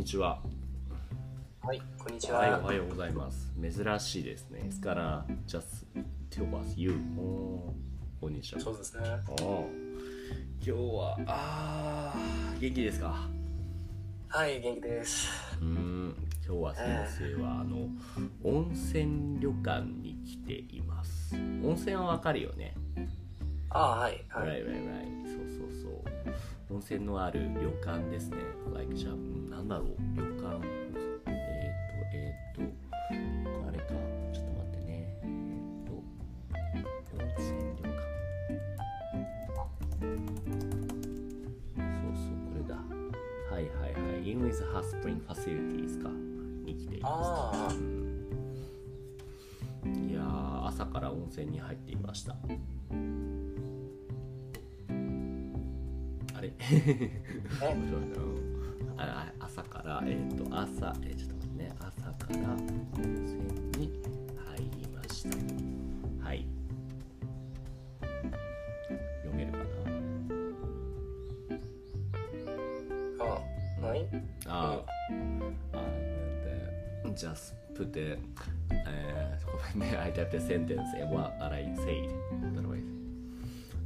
にちは。はい、こんにちはい、は。おはようございます。珍しいですね。Just us you? おーこんにちは。そうですね。今日は、あー、元気ですか？はい、元気です。うーん、今日は先生は、あの、温泉旅館に来ています。温泉はわかるよね。あはい、はい。right, right. そうそうそう。温泉のある旅館ですね。Like, じゃあ、うんなんだろう、旅館。えっ、と、えっ、と、あれか、ちょっと待ってね。えっ、と、温泉旅館。そうそう、これだ。はいはいはい。English Hot Spring Facilities か。に来ていまあす。いやー、朝から温泉に入っていました。いなああ朝からえっ、と朝えーちょっと待ってね。朝から温泉に入りました。はい。読めるかあ、はい？なあ、あで just put the えー、ごめんね。I typed the sentence and what I said otherwise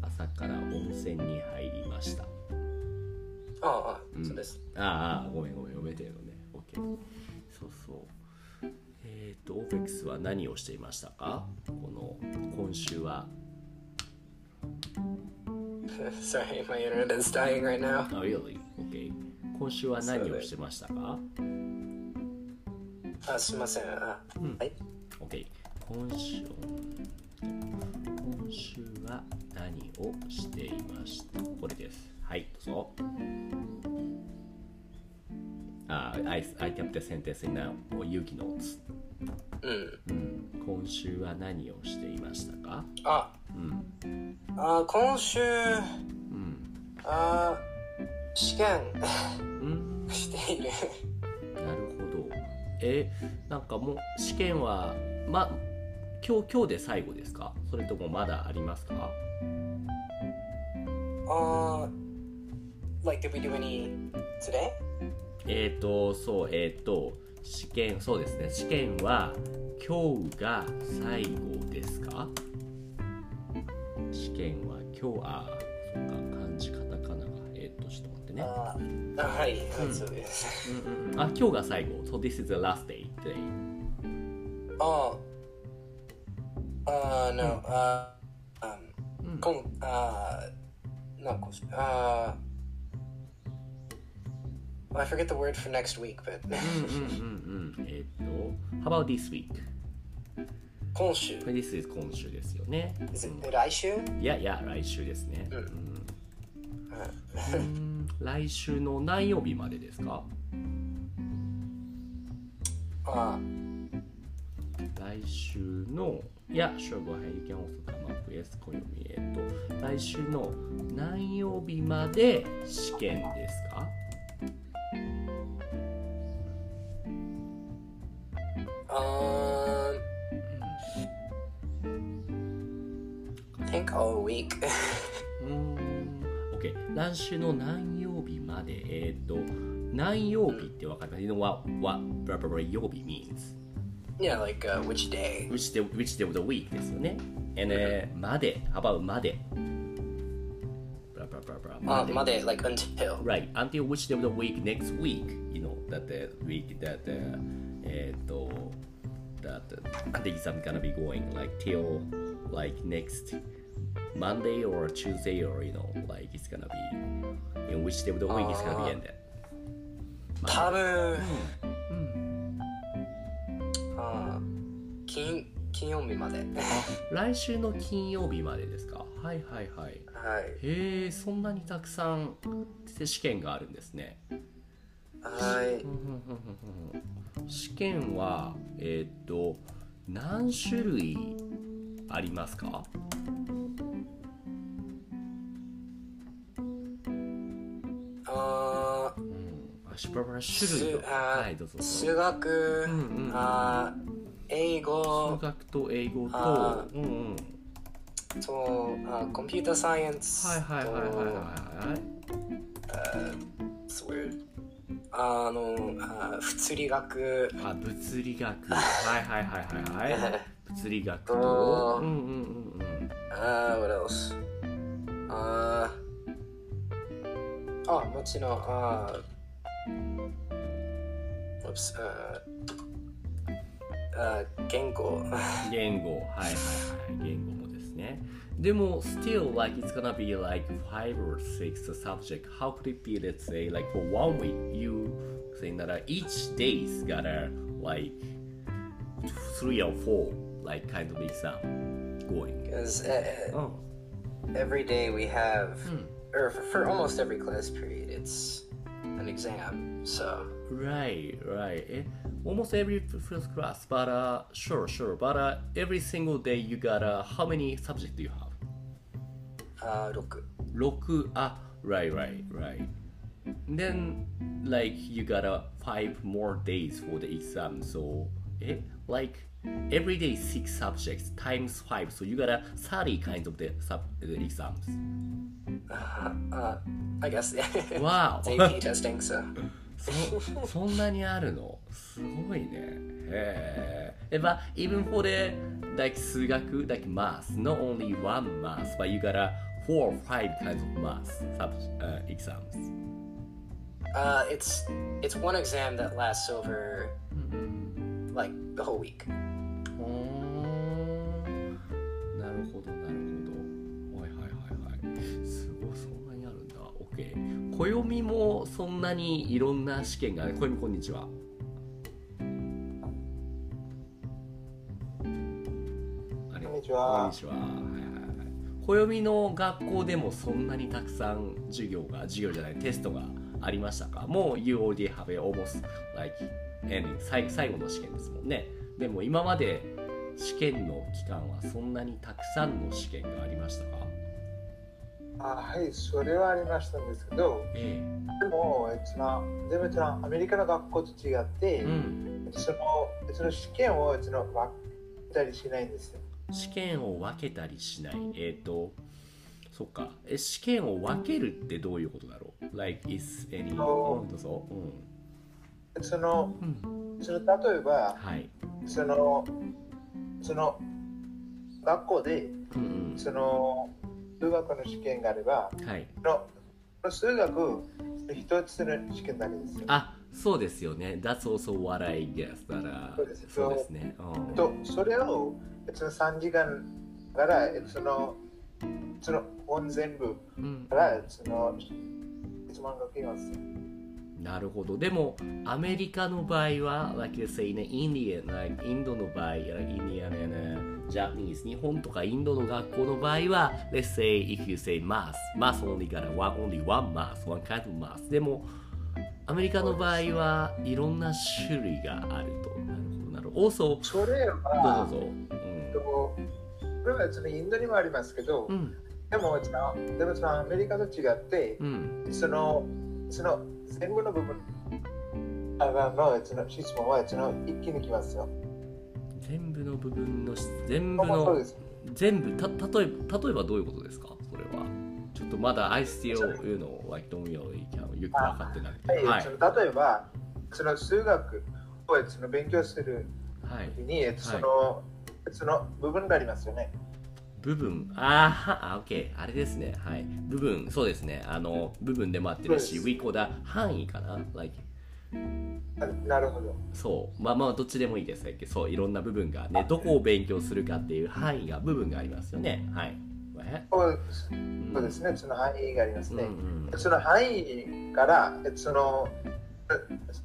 朝から温泉に入りましたああ、そうです。ああごめんごめん読めてるのね。OK そうそう。えっ、とオーフェックスは何をしていましたか？この今週は。Sorry, my internet is dying right now. あ really? OK 今週は何をしてましたか？あ、すみません。あ、はい。OK 今週今週は何をしていました？これです。はいどうぞあ I, I kept the sentence in now Yuki notes うん。今週は何をしていましたか？あ、あ、今週、うん。あ、試験。うん？している。なるほど。えなんかもう試験はま今日今日で最後ですか？それともまだありますか？あ、like, did we do any today? えっ、ー、とそうえっ、ー、と試験そうですね。試験は今日が最後ですか？試験は今日あそっか漢字カタカナが。えっ、ー、とちょっと待ってね。あ、あはい、はい、そうです。うんうんうん。あ今日が最後。So this is the last day today. あ、あ、no, あ、um, こん、あ、なんか、あ、Well, I っと how about this week? 今週。今週ですよね。Is it、来週？ですね。来週の何曜日までですか,来週の、い、来週の何曜日まで試験ですか？all week. うーん OK 来週の何曜日までえっと何曜日ってわかります You know what, what blah, blah, blah, 曜日 means yeah, like uh, which day? which day, which day of the week ですよね and、uh, まで how about まで blah, blah, blah, blah, あ、まで、like until. Right, until which day of the week next week, you know, that the week that the, えっと that the exam gonna be going like till like next Monday or Tuesday or you know like it's gonna be in which day of the week it's gonna be ended. 多分、あ、金、金曜日まで。来週の金曜日までですかはいはいはい。はい。へえ、そんなにたくさん試験があるんですね。はい。試験はえっ、と何種類ありますかあ、あ種類すあはいどうぞ。数学、んうんうん。あ、英数語学と英語とあうんうん。と、あ、コンピューターサイエンスはいはいはいはいはい。はいと、It's weird. あの、あ物理学、あ、物理学。はいはいはいはいはい。物理学。あと。ーうんうんうんうん。あー、what else? あー Oh, あもちろんああ言語言語はいはいはい言語もですねでも uh, uh, uh, still like it's gonna be like five or six subject. How could it be let's say like for one week you saying that each day's gotta like three or four like kind of exam going? Because uh, eh, oh. every day we have mm or for, almost every class period, it's an exam. So, Right, right. Eh, almost every first class, but uh, sure, sure. But uh, every single day you got uh, how many subjects do you have? あー6。Roku. Ah, right, right, right. Then, like you got uh, five more days for the exam. So, eh, like every day six subjects times five. So you got uh, thirty kinds of the sub the exams. Uh, I guess. Wow. it's AP testing, so. そそんなにあるのすごいねへえ But even for the like 数学 like math not only one math but you got a four or five kinds of math sub, uh, exams Uh, it's it's one exam that lasts over like the whole week. なるほどなるほど。はいはいはいはい。すごいそんなにあるんだ。OK 暦もそんなにいろんな試験が暦こんにちは。こんにちは。こんにちは。はいはいはい。暦の学校でもそんなにたくさん授業が授業じゃないテストがありましたか？もう You already have it almost like ending 最最後の試験ですもんね。でも今まで試験の期間はそんなにたくさんの試験がありましたか？あはい、それはありましたんですけど、えでも、え。でもえっとなアメリカの学校と違って、えうん。そのその試験をその分けたりしないんですよ。試験を分けたりしない。えっ、とそっか。え試験を分けるってどういうことだろう？Like is any うんどう？ぞうん。そのうん。その例えばはい。そのその学校でうんその数学の試験があれば、うんはい。その数学一つの試験だけですよ。あそうですよね。That's also what I guess だから。そうです。そうですね。うん。とそれをその3時間からそのその本全部うん。からその質問が来ます。なるほど。でも、アメリカの場合は、like let's say ね、インディアン、like インドの場合、like インディアン、ね、ジャパニーズ、日本とかインドの学校の場合は、let's say if you say math, math only got one, only one math, one kind of math. でも、アメリカの場合はいろんな種類があると。なるほど、なるほど。also、それどうはぞどうぞ。とそれはそのインドにもありますけど、うん。でもでもアメリカと違ってう、ん。そのその全部の部分。からのその質問はその一気に来ますよ。全部の部分のし、全部の。全部た例えば例えばどういうことですか？それは。ちょっとまだ I still you know like don't really よく分かってないはい、はい。その例えばその数学をその勉強するはい。時にその、その部分がありますよね。部分。あーはあ OK あれですね。はい。部分そうですね。あの部分でもあってるしそう we call that 範囲かな？Like ななるほど。そう。まあまあどっちでもいいです。ねそう。いろんな部分がねどこを勉強するかっていう範囲が部分がありますよね。はい。えそうです。ね、その範囲がありますうんね。うん。その範囲から、その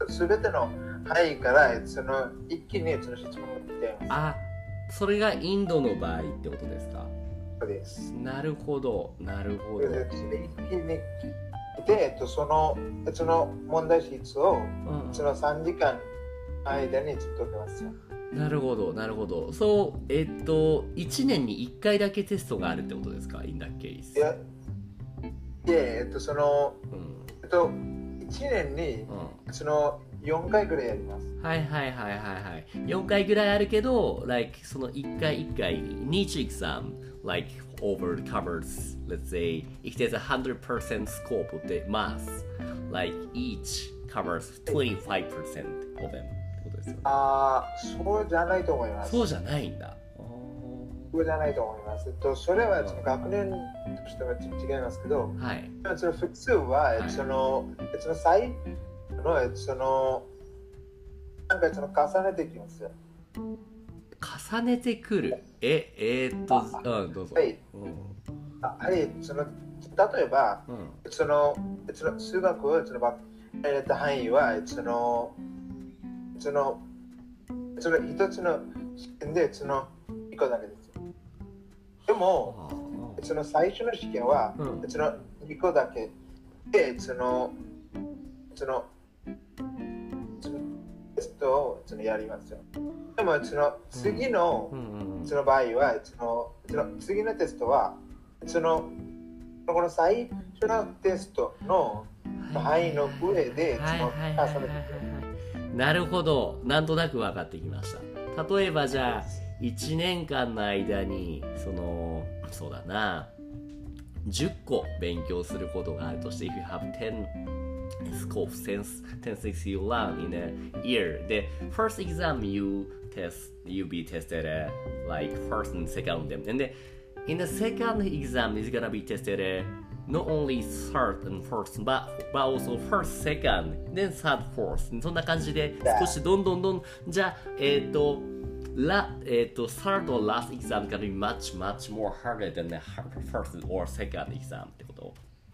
すべての範囲からその一気にその質問が来ていまあそれがインドの場合ってことですか？す。です。なるほどなるほどでそのその問題シーツをうんその3時間間にずっと受けますよ。なるほど、なるほど。そう、えっと、1年に1回だけテストがあるってことですか ?in that case。いやで、えっと、その、うん。えっと、1年にうその4回ぐらいやります。ん。はいはいはいはいはい。4回ぐらいあるけど、like, その1回1回、each exam, like, over covers, let's say, if there's a 100% scope of the math, like, each covers 25% of them ってことですよね。ああ、そうじゃないと思います。そうじゃないんだ。そうじゃないと思います。えっと、それはその学年としては違いますけど、はい。その普通は、えっとその、えっとその最の、えっとその、なんかその重ねていきますよ。重ねてくる。え、えー、っと、うん、どうぞ。はい。うん。あはい、その、例えば、うん。その、えっとその数学をそのば入れた範囲は、えっとその、その、その一つの試験で、その、一個だけですよ。でも、あその最初の試験は、うんその2個だけで、その、その、そのテストをそのやりますよ。でも、その次のその場合は、そのその次のテストは、その、この最初のテストのうん。範囲の上で、その重ねてはいなるほど。なんとなく分かってきました。例えばじゃあ1年間の間にそのそうだな10個勉強することがあるとして if you have 10 scopes 10 10 things you learn in a year the first exam you test you be tested uh, like first and second them and then in the second exam is gonna be tested uh, not only third and fourth but, but also first second then third fourth そんな感じで少しどんどんどんじゃあえっ、とラえっ、と third or last exam gonna be much much more harder than the first or second exam ってこと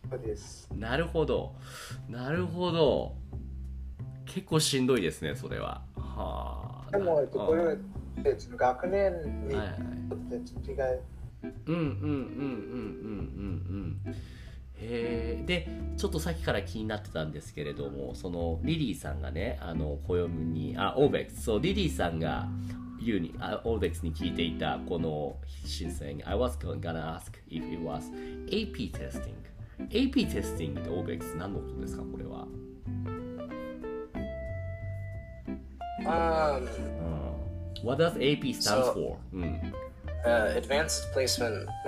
そうです。なるほど。なるほど。結構しんどいですねそれは。はあでも、これは、えっと学年にはいはいよって違い、うんうんうんうんうんうんうん。へえ。でちょっとさっきから気になってたんですけれどもそのリリーさんがねあの暦にあオーベックスそうリリーさんが言うにあオーベックスに聞いていたこの申請に I was gonna ask if it was AP testing AP testing ってオーベックス何のことですかこれは、 Um, うん、What does AP stand So- for? うん、 uh, advanced placement.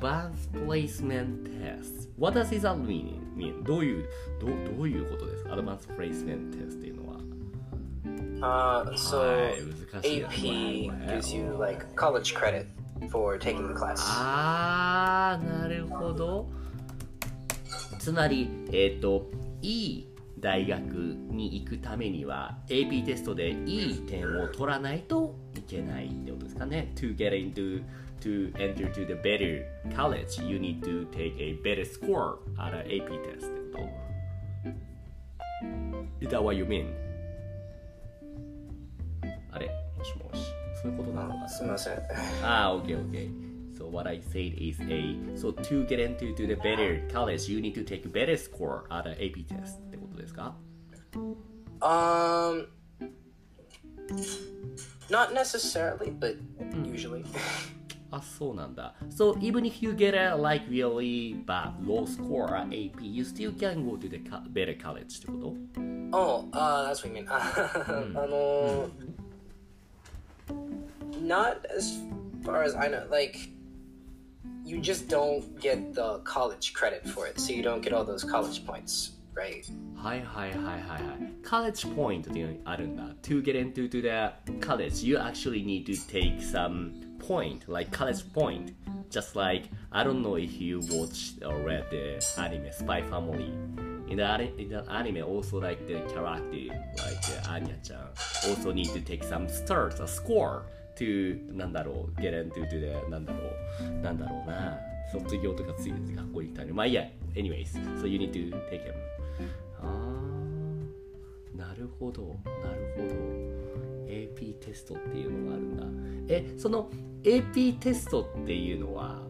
Advanced Placement Test What does it mean? mean? どういうどうどういうことですか Advanced Placement Test っていうのは Uh, so Right, 難しいな AP Wow, gives you wow. like college credit for taking the class. あーなるほど つまりえっ、といい大学に行くためには AP テストでいい点を取らないといけないってことですかね To get into to enter to the better college you need to take a better score at an AP test ってこと Is that what you mean? あれもしもしそういうことなのかな Sumimasen. Ah, okay, okay. So what I said is a so to get into to the better college, you need to take better score at an AP test ってことですか Um, not necessarily, but usually. あ、そうなんだ。So even if you get a like really bad low score at AP, you still can go to the co- better college ってこと oh, uh, that's what you mean. ano, not as far as I know. Like, you just don't get the college credit for it, so you don't get all those college points, right? はいはいはいはいはい。college point っていうのがあるんだ。To get into to the college, you actually need to take some point, like college point. Just like, I don't know if you watched or read the anime Spy Family. In the, ani- in the anime, also like the character, like uh, Anya-chan, also need to take some stars, a score To, なんだろう、get into to the, なんだろう、なんだろうな。卒業とかついて学校に行ったり。まあいいや、anyways, so you need to take them. あーなるほどなるほど AP テストっていうのがあるんだえその AP テストっていうのは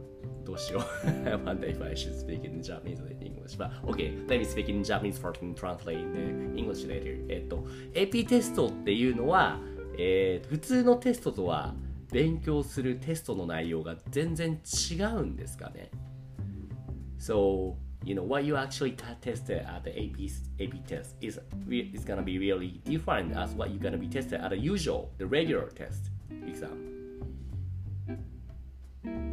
どうしよう I wonder if I should speak in Japanese or in English but okay let me speak in Japanese first and translate in English later えっと AP テストっていうのは、えー普通のテストとは勉強するテストの内容が全然違うんですかね So, you know, what you actually tested at the AP, AP test is, is gonna be really different as what you're gonna be tested at the usual, the regular test exam.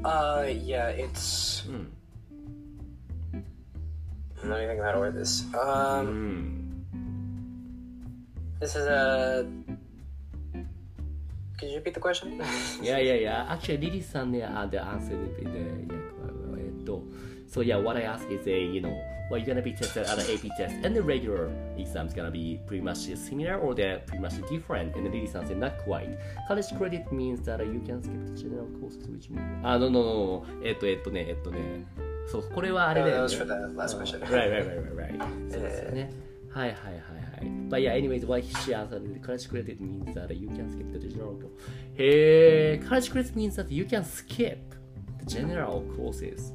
Uh, yeah, it's. Let me think of how to word this. Um, This is a. Could you repeat the question? いやいやいや、actually, リリーさんね、uh, the answer would be the, いやえっと、So yeah, what I ask is a, you know, well, you're gonna be tested at an AP test and the regular exam is gonna be pretty much similar or they're pretty much different. And the lady said not quite. College credit means that you can skip the general courses which means... あ、no, no, no. えっと、えっとね、えっとね。そう、これはあれだよ that ね。was for the last question. Right, right, right, right, right. そうですよね。はいはいはいはい。But yeah, anyways, what she answered, college credit means that you can skip the general course. へー、college credit means that you can skip the general courses.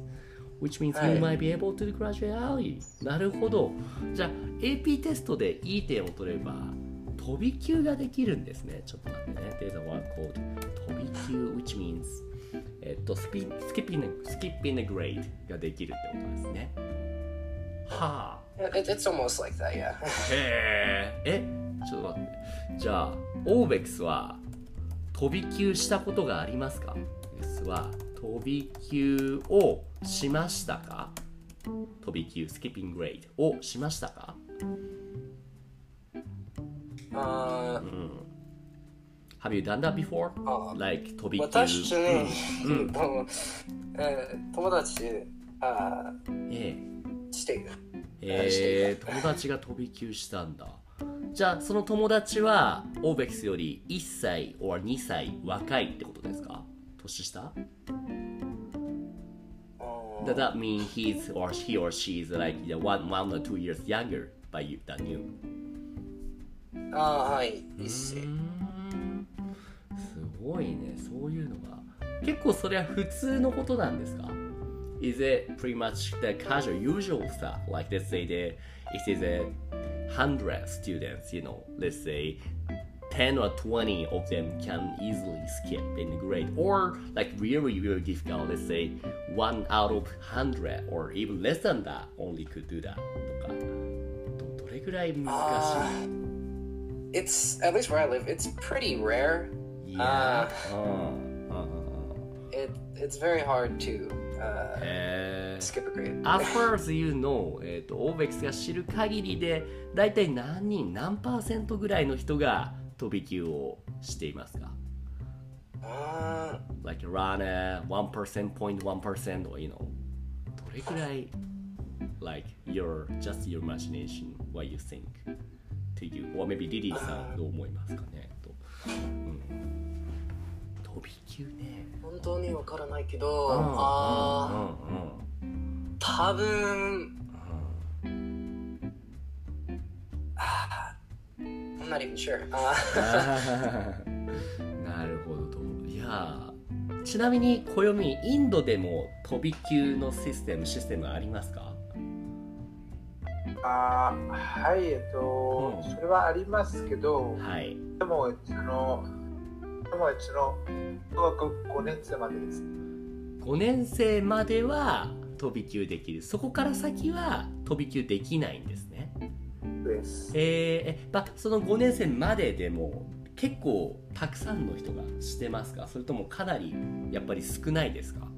Which means はい you might be able to graduate early. なるほど。じゃあ、AP テストでいい点を取れば、飛び級ができるんですね。ちょっと待ってね。There's a word called 飛び級 which means えっと、スピ skipping, skipping a grade ができるってことですね。はあ。It, it's almost like that, yeah. へえ。え、ちょっと待って。じゃあ、オーベックスは飛び級したことがありますか？ですは飛び級をしましたか？飛び級、スキッピンググレイドをしましたか？Uh, Have you done that before? あ Like 飛び級。私ね、とえー友達あえしている。ええー、友達が飛び級したんだ。じゃあ、その友達はオーベックスより1歳 or 2歳若いってことですか？年下？Does that mean he's or he or she is like yeah, one, one or two years younger by you than you? あーはい、一世。すごいね、そういうのが。結構それは普通のことなんですか？Is it pretty much the casual, usual stuff? Like let's say the, it is a hundred students, you know, let's say 10 or 20 of them can easily skip in the grade or like really really difficult let's say one out of 100 or even less than that only could do that とかどどれぐらい難し It's at least where I live. It's pretty rare. いいやーうんうんうんうん It it's very hard to uh, えー. As far as you know、えー、とオーベックスが知る限りで大体何人何パーセントぐらいの人が飛び級をしていますか Uh, like around uh, 1%, 0.1% or you know どれくらい like your just your imagination what you think to you or maybe リリーさんどう思いますかねと、うん、飛び級ね本当にわからないけうんど、あうん。うんー多分、あー I'm not even sure. なるほどといやーちなみに暦インドでも飛び級のシステムシステムありますか？あーはい、えっと、うん。それはありますけど、はい。でも、その、でも、その、小学5年生までです。5年生までは飛び級できるそこから先は飛び級できないんですねです。えーえまあその5年生まででも結構たくさんの人がしてますか？それともかなりやっぱり少ないですか？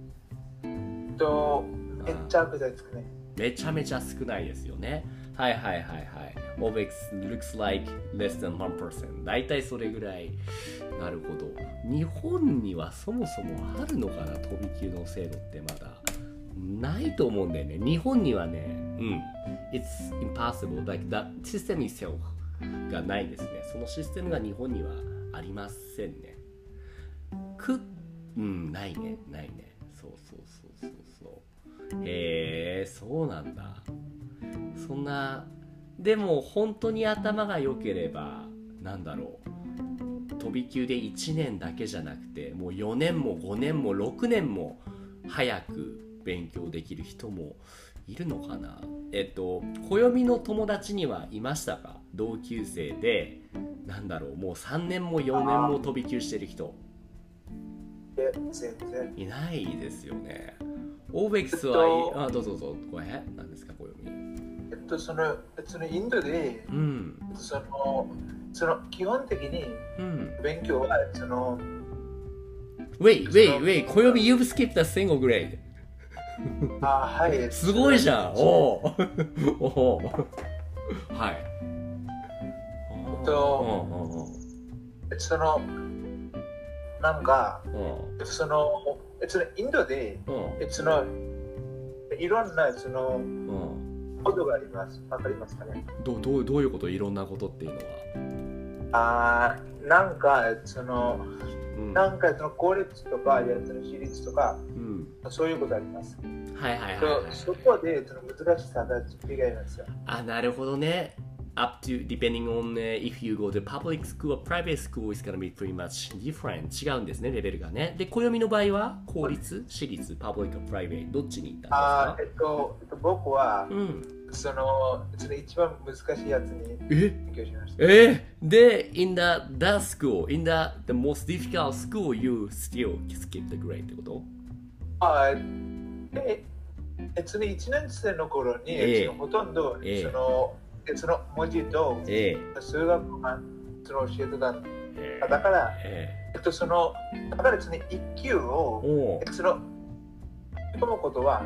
と、めっちゃくちゃですかね。めちゃめちゃ少ないですよね。はいはいはいはい。OBEX looks like less than 1%。大体それぐらい。なるほど。日本にはそもそもあるのかな？飛び級の制度ってまだ。ないと思うんだよね。日本にはね、うん。It's impossible. Like that system itself がないですね。そのシステムが日本にはありませんね。く、うん、ないね。ないね。そうそうそうそうそう。へえそうなんだそんなでも本当に頭が良ければなんだろう。飛び級で1年だけじゃなくてもう4年も5年も6年も早く勉強できる人もいるのかな。えっと暦の友達にはいましたか？同級生でなんだろう。もう3年も4年も飛び級してる人。で、全然。いないですよね。オーベックスは、えっとあどうぞどうぞ。これ何ですか暦。えっと、その、そのインドで、うん。その、その、基本的にうん。勉強は、その、Wait, wait, wait 暦 you've skipped a single grade. あはい。すごいじゃん。おおおおはいうと、んうんうんその、なんか、うんその、そのインドで、うんその、いろんなそのうんことがあります。わかりますかね？どうどうどういうこと？いろんなことっていうのは、あーなんか、その、うん。なんかその公立とか、いやその私立とか、うん、そういうことあります。はいはいはい、はい、そそこでその難しさが違いますよ。あなるほどね。Up to depending on、uh, if you go to public school or private school is gonna be pretty much different. 違うんですねレベルがね。で暦の場合は公立私立 public or private どっちに行ったんあーえっと、えっと、僕はですかうんそのその一番難しいやつにえ勉強しました。えで in the that school in the the most difficult school you still skip the grade ってことあえその1年生の頃に、ええそのほとんど、ええそのえその文字とえ数学がその教えてたんえだから、ええっと、そのだからその1級をその読むことは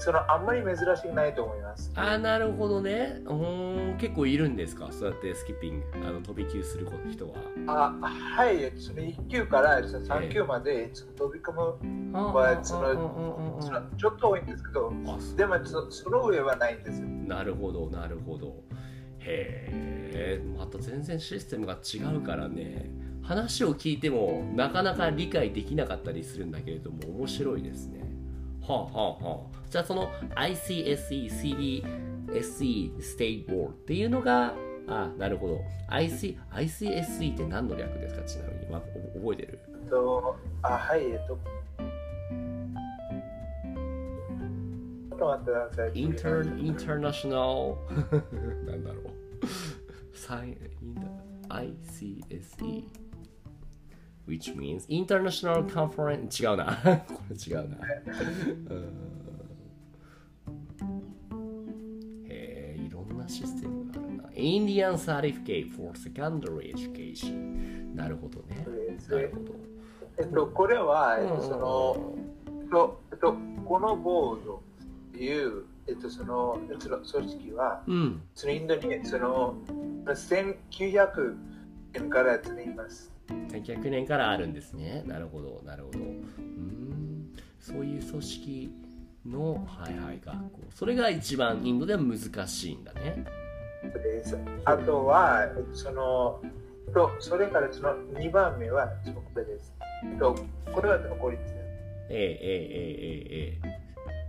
そのあんまり珍しくないと思います。あなるほどね。うーん結構いるんですか？そうやってスキッピングあの飛び級する人は。あはい、その1級からその3級までその飛び込むはそのそのちょっと多いんですけど、でもそその上はないんですよ。なるほどなるほど。へえまた全然システムが違うからね。話を聞いてもなかなか理解できなかったりするんだけれども面白いですねはあはあはあ。じゃあその ICSE CBSE State Board っていうのがあなるほど。IC ICSE って何の略ですか？ちなみに、まお覚えてる？とあはい、えっと。インターインターナショナルなんだろう。サイン ICSE which means International Conference 違うな。これ違うな。うん。へえいろんなシステムがあるな。Indian Certificate for Secondary Education なるほどね。なるほど。えっと、これは、えっと、その、うんえっと、えっと、このボードっていう、えっと、その、えっと、組織は、うん。そのインドに、その、1900年からやっています。1900年からあるんですね。なるほど、なるほど。うーん、そういう組織の、はいはい、学校。それが一番インドでは難しいんだね。ですあとは、えっと、その、と、それからその2番目は、これです。と、これは公立です。ええええええええ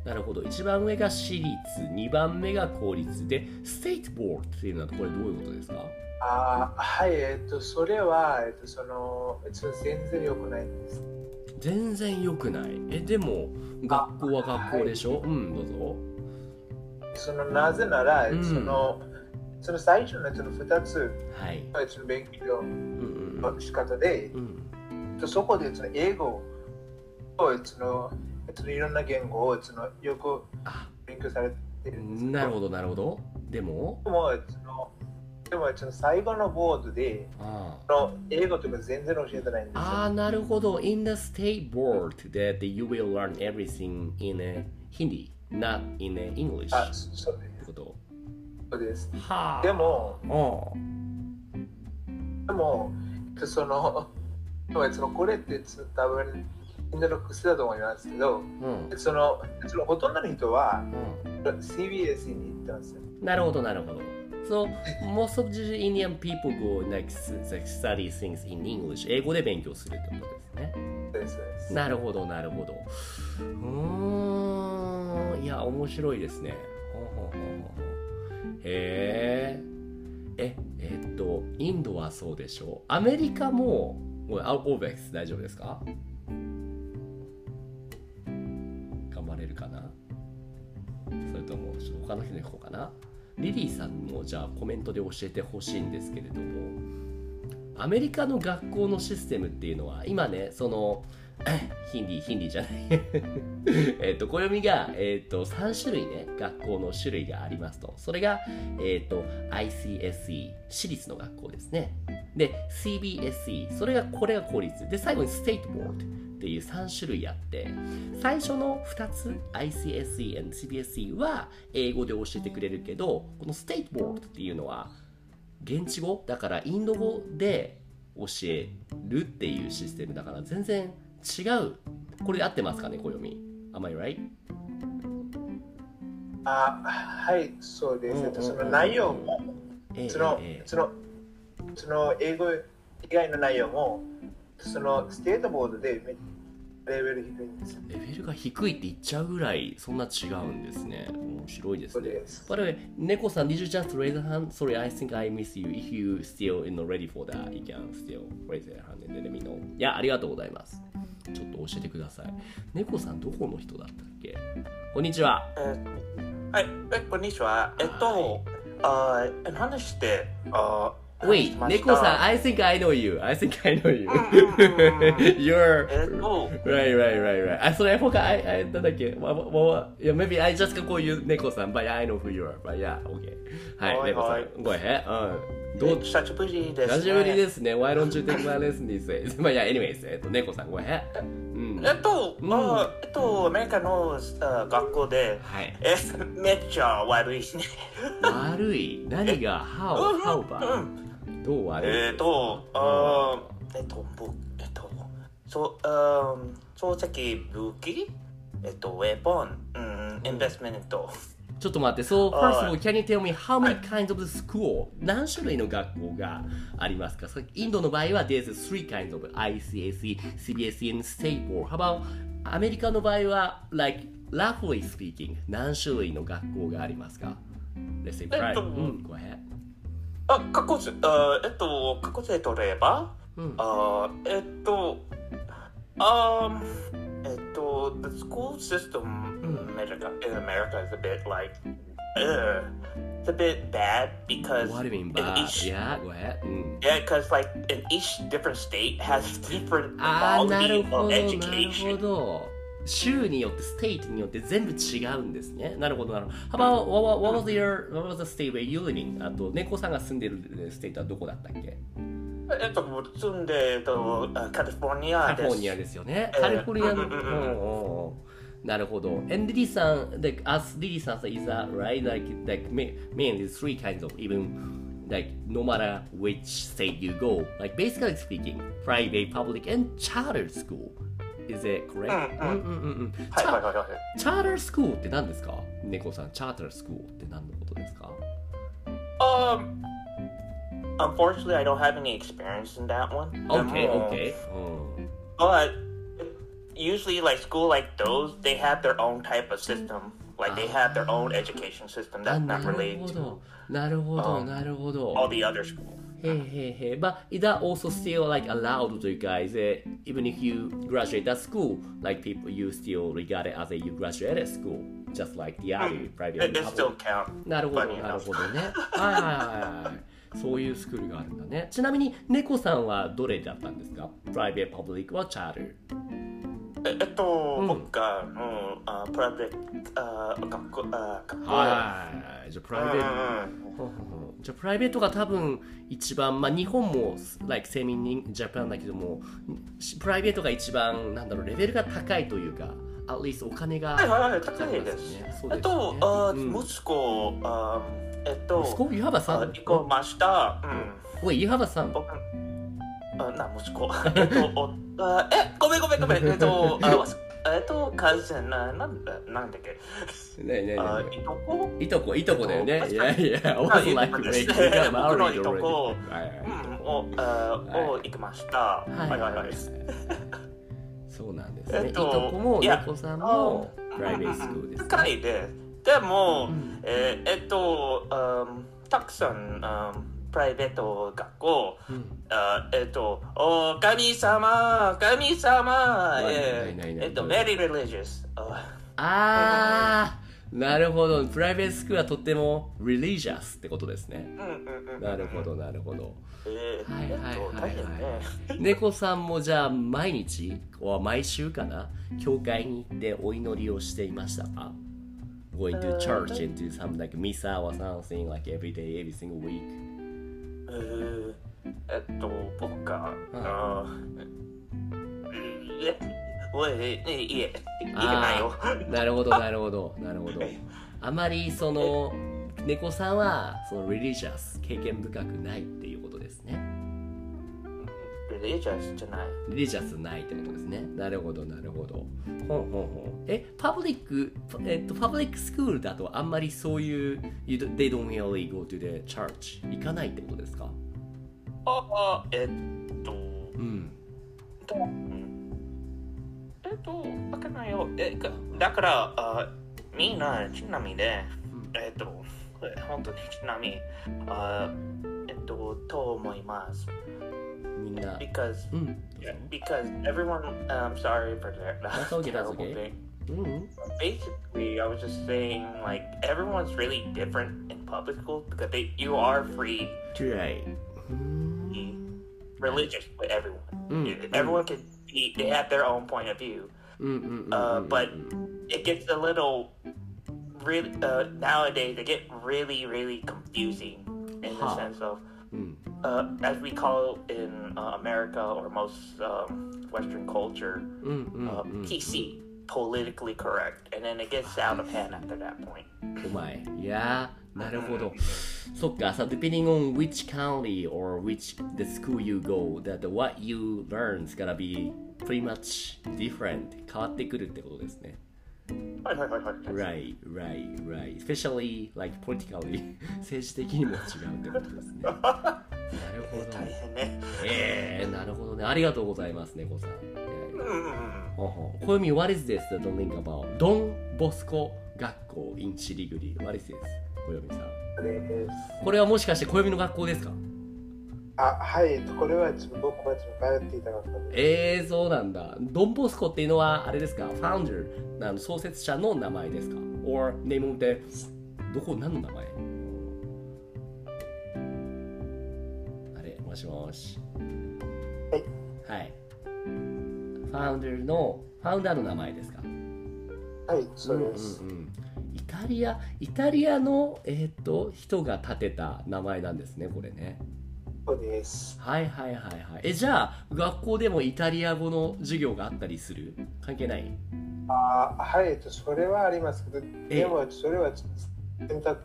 なるほど。一番上が私立、二番目が公立で、ステートボードっていうのはこれどういうことですか？あーはい、えっと、それは、えっと、その、えっと、全然良くないんです。全然良くない。え、でも、学校は学校でしょ、うん、どうぞ。その、なぜなら、うんその、その最初のその2つはい。のその勉強うんうんの仕方で、うん。えっとそこでその英語をその、えっと、いろんな言語をそのよくあ、勉強されてるんですなるほど、なるほど。でも、でもそのでもその最後のボードでの英語とか全然教えてないんですよ。ああ、なるほど。In the state board that you will learn everything in uh, Hindi, not in uh, English. あそうでってこと？すそうです。はあ。でも、あでも、その、そのこれって多分みんなの癖だと思いますけど、あ、うん。そのそのほとんどの人はう CBS に行ってますよ。ん。なるほど、なるほど。So, most of the Indian people go like, like study things in English. 英語で勉強するってことですね。なるほど、なるほど。うーん。いや、面白いですね。へえ。え、えっと、インドはそうでしょう。アメリカも、これアウトベックス大丈夫ですか？頑張れるかな？それとも、ちょっと他の人に行こうかな？リリーさんもじゃあコメントで教えてほしいんですけれども、アメリカの学校のシステムっていうのは今ねその ヒンディーヒンディーじゃない。えっと暦が、えっと3種類ね学校の種類がありますと。それが、えっと ICSE 私立の学校ですね。で CBSE それがこれが公立。で最後にステートボードっていう3種類あって最初の2つ ICSE and CBSE は英語で教えてくれるけどこのステートボードっていうのは現地語だからインド語で教えるっていうシステムだから全然違うこれで合ってますかね暦 Am I right? あはい、そうです。うんえっとその内容も、ええそのええそのその英語以外の内容も、そのステートボードでめレベル低いんですよ。レベルが低いって言っちゃうぐらいそんな違うんですね面白いですねそうです。By the way, 猫さん did you just raise a hand? Sorry, I think I miss you. If you still know, ready for that, you can still raise your hand and let me know. いや、ありがとうございます。ちょっと教えてください。猫さんどこの人だったっけ？こんにちは。えーはい、えこんにちは。えっと、あー話して、あー Wait, 話しました猫さん、I think I know you. I think I know you. You're えっと、Right, right, right, right. あ、それ、僕、I, I, なんだっけ、わ、わ、わ、いや、maybe I just こういう猫さん、but I know who you are. But yeah, okay. はい、はい猫さはいん、ごめん。うん。どう、久しぶりです、ね。久しぶりですね。Why don't you take my lesson these days? まあ、いや、anyways、えっと、猫さん、ごめん。うん。えっと、うんえっと、アメリカのあ学校で、はい。え、めっちゃ悪いね。悪い。何が、how, うん how う about? んどう悪いえっと、あーえっと、僕、えっと、そう、あー漱石武器えっと、ウェポン、うん、インベストメント。ちょっと待って、そう、あ first of all, はい can you tell me how many kinds of school? 何種類の学校がありますかそうインドの場合は、there's three kinds of ICSE, CBSE, and state board. How about アメリカの場合は、like, roughly speaking, 何種類の学校がありますか Let's say えっ private. とうん、go ahead. あ過去図あえっと過去図で取れば、うん、あえっとあえっと the school system in America in America is a bit like it's a bit bad because what do you mean bad? Each, yeah, go ahead. Mm. Yeah, because like in each different state has different ah, quality of education. ど。州によって、ステートによって全部違うんですね。なるほど、なるほど。How about, what, what was your, what was the state where you living? あと、猫さんが住んでるステートはどこだったっけえっと、住んで、えっと、あカリフォルニアです。カリフォルニアですよね。えーカリフォルニアの。うんうんうんなるほど。And リリさん、like, as リリさん is that right? Like, like, ma- mainly three kinds of, even, like, no matter which state you go, like, basically speaking, private, public, and charter school. Is it correct? うんうんうんうんうんうん。はいはいはいはい。チャータースクールって何ですか猫さん、チャータースクールって何のことですか Um, unfortunately, I don't have any experience in that one. ?OK, でも OK. うん But usually, like school like those, they have their own type of system. Like they have their own education system あ that's な not る related ほ to ど。なるほど、うんなるほ all ど。 the other schools. へいへいへい。But is that also still like allowed to you guys? eh, even if you graduate that school, like people, you still regard it as a you graduated school, just like the other private It, still count. なるほど、なる.ほどね。はいはいはいはい。そういうスクールがあるんだね。ちなみに、猫さんはどれだったんですかプライベート、パブリックはチャーター。ええっと、うん僕が、うん、あプライベート、あ学校、あ学校。はい。じゃあプライベート。じゃあプライベートが多分一番、まあ、日本も like セミニンジャパンだけどもしプライベートが一番なんだろうレベルが高いというか at least お金がはいはいはい、かか高いですすね。ですよとね、あうん息子、あえっと、息子 have a あ son? 行こました。うん。Wait, you have a son? 僕あな息子 えっとおあえごめんごめんごめんえっとあえっとカズンななんだなんだっけ？ねえねえねいとこ？いとこ、いとこだよね。いやいや、I あ was いと like, こうんおあお行きました。ははいいはいいはい。いそうなんですね。いえっととこさんもプライベートスクールですね。高いで。でもうん。ええっとあたくさんあプライベート学校うんあえっと、お神様、神様、えないないないえっと、very religious. ああー、なるほど。プライベートスクールはとっても religious ってことですね。なるほど、なるほど。えーはいはいえっとはいはい。猫さんもじゃあ毎日、は毎週かな、教会に行ってお祈りをしていましたか ?Going to church and do some like misa or something like every day, every single week. えーえっと、僕が、あーえ、おい、え、いえ、いえないよ。なるほど、なるほど、なるほど。あまりその、猫さんはその religious 経験深くないって religious じゃない。religious ないってことですね。なるほどなるほど。ほんほんほんえパブリックえっとパブリックスクールだとあんまりそういう you don't- they don't really go to the church 行かないってことですか？ああ、えっと、うん。とうん。えっと、わかんないよ。えかだから、あみんな、ちなみにね、うん。えっと、本当にちなみに、あえっと、と思います。みんな Because うんどうぞ because everyone um sorry for that That's okay, that's terrible okay. thing. うん Basically I was just saying like everyone's really different in public school because they you are free right うーん religious with everyone. うん Everyone can be they have their own point of view. うんうんうんうん Uh, but it gets a little really uh, nowadays it get really really confusing in the Huh. sense of うん、 uh, as we call in uh, America or most um, Western culture うんうん uh, うん PC politically correct and then it gets out of hand after that point お前いやーなるほどそっか so depending on which county or which the school you go that what you learn is gonna be pretty much different 変わってくるってことですねはいはいはいはい Right right right. Especially like politically 政治的にも違うってことですね。なるほど。大変ね。えー、なるほどね。ありがとうございます猫さん、えーうんうん。うんほうほう。小読 what is this the link about Don Bosco 学校。in シリグリ。what is this 小読さん。これです。これはもしかして暦の学校ですか？あ、はい、これは僕は通っていた学校です。えー、そうなんだ。ドンボスコっていうのは、あれですか、ファウンダー、あの創設者の名前ですか ?or name of the どこ、何の名前？あれ、もしもし。はい。はい。ファウンダーの、ファウンダーの名前ですか？はい、そうです。んうんうんイタリア、イタリアの、えーっと、人が建てた名前なんですね、これね。そうです。はいはいはいはい。え、じゃあ、学校でもイタリア語の授業があったりする？関係ない？あ、はい、それはありますけど、えでもそれは選択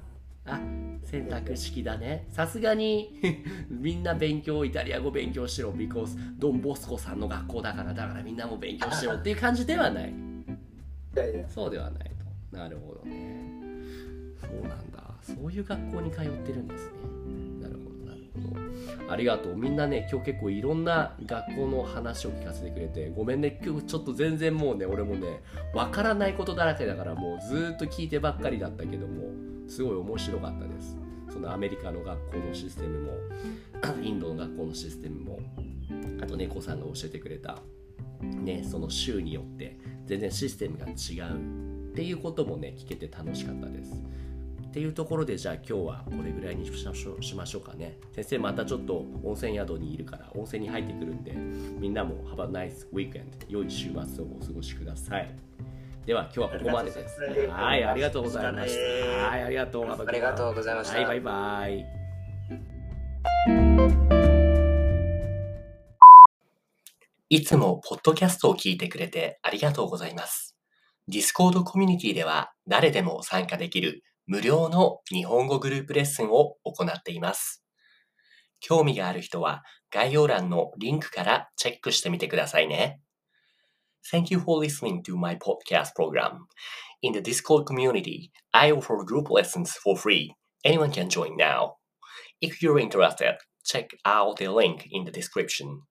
あ、選択式だね。さすがに みんな勉強、イタリア語勉強しろ、because ドン・ボスコさんの学校だから、だからみんなも勉強しろっていう感じではない。いやいや、そうではないと。なるほどね。そうなんだ。そういう学校に通ってるんですね。ありがとう。みんなね、今日結構いろんな学校の話を聞かせてくれて、ごめんね、今日ちょっと全然もうね、俺もね、わからないことだらけだから、もうずっと聞いてばっかりだったけども、すごい面白かったです。そのアメリカの学校のシステムも、インドの学校のシステムも、あと猫さんが教えてくれた、ね、その州によって全然システムが違うっていうこともね聞けて楽しかったですっていうところでじゃあ今日はこれぐらいにしましょうしましょうかね。先生またちょっと温泉宿にいるから温泉に入ってくるんでみんなも Have a nice weekend 良い週末をお過ごしください。では今日はここまでです。はいありがとうございました。はいありがとうありがとうございました。はいバイバイ。いつもポッドキャストを聞いてくれてありがとうございます。Discord コミュニティでは誰でも参加できる無料の日本語グループレッスンを行っています。興味がある人は概要欄のリンクからチェックしてみてくださいね。Thank you for listening to my podcast program. In the Discord community, I offer group lessons for free. Anyone can join now. If you're interested, check out the link in the description.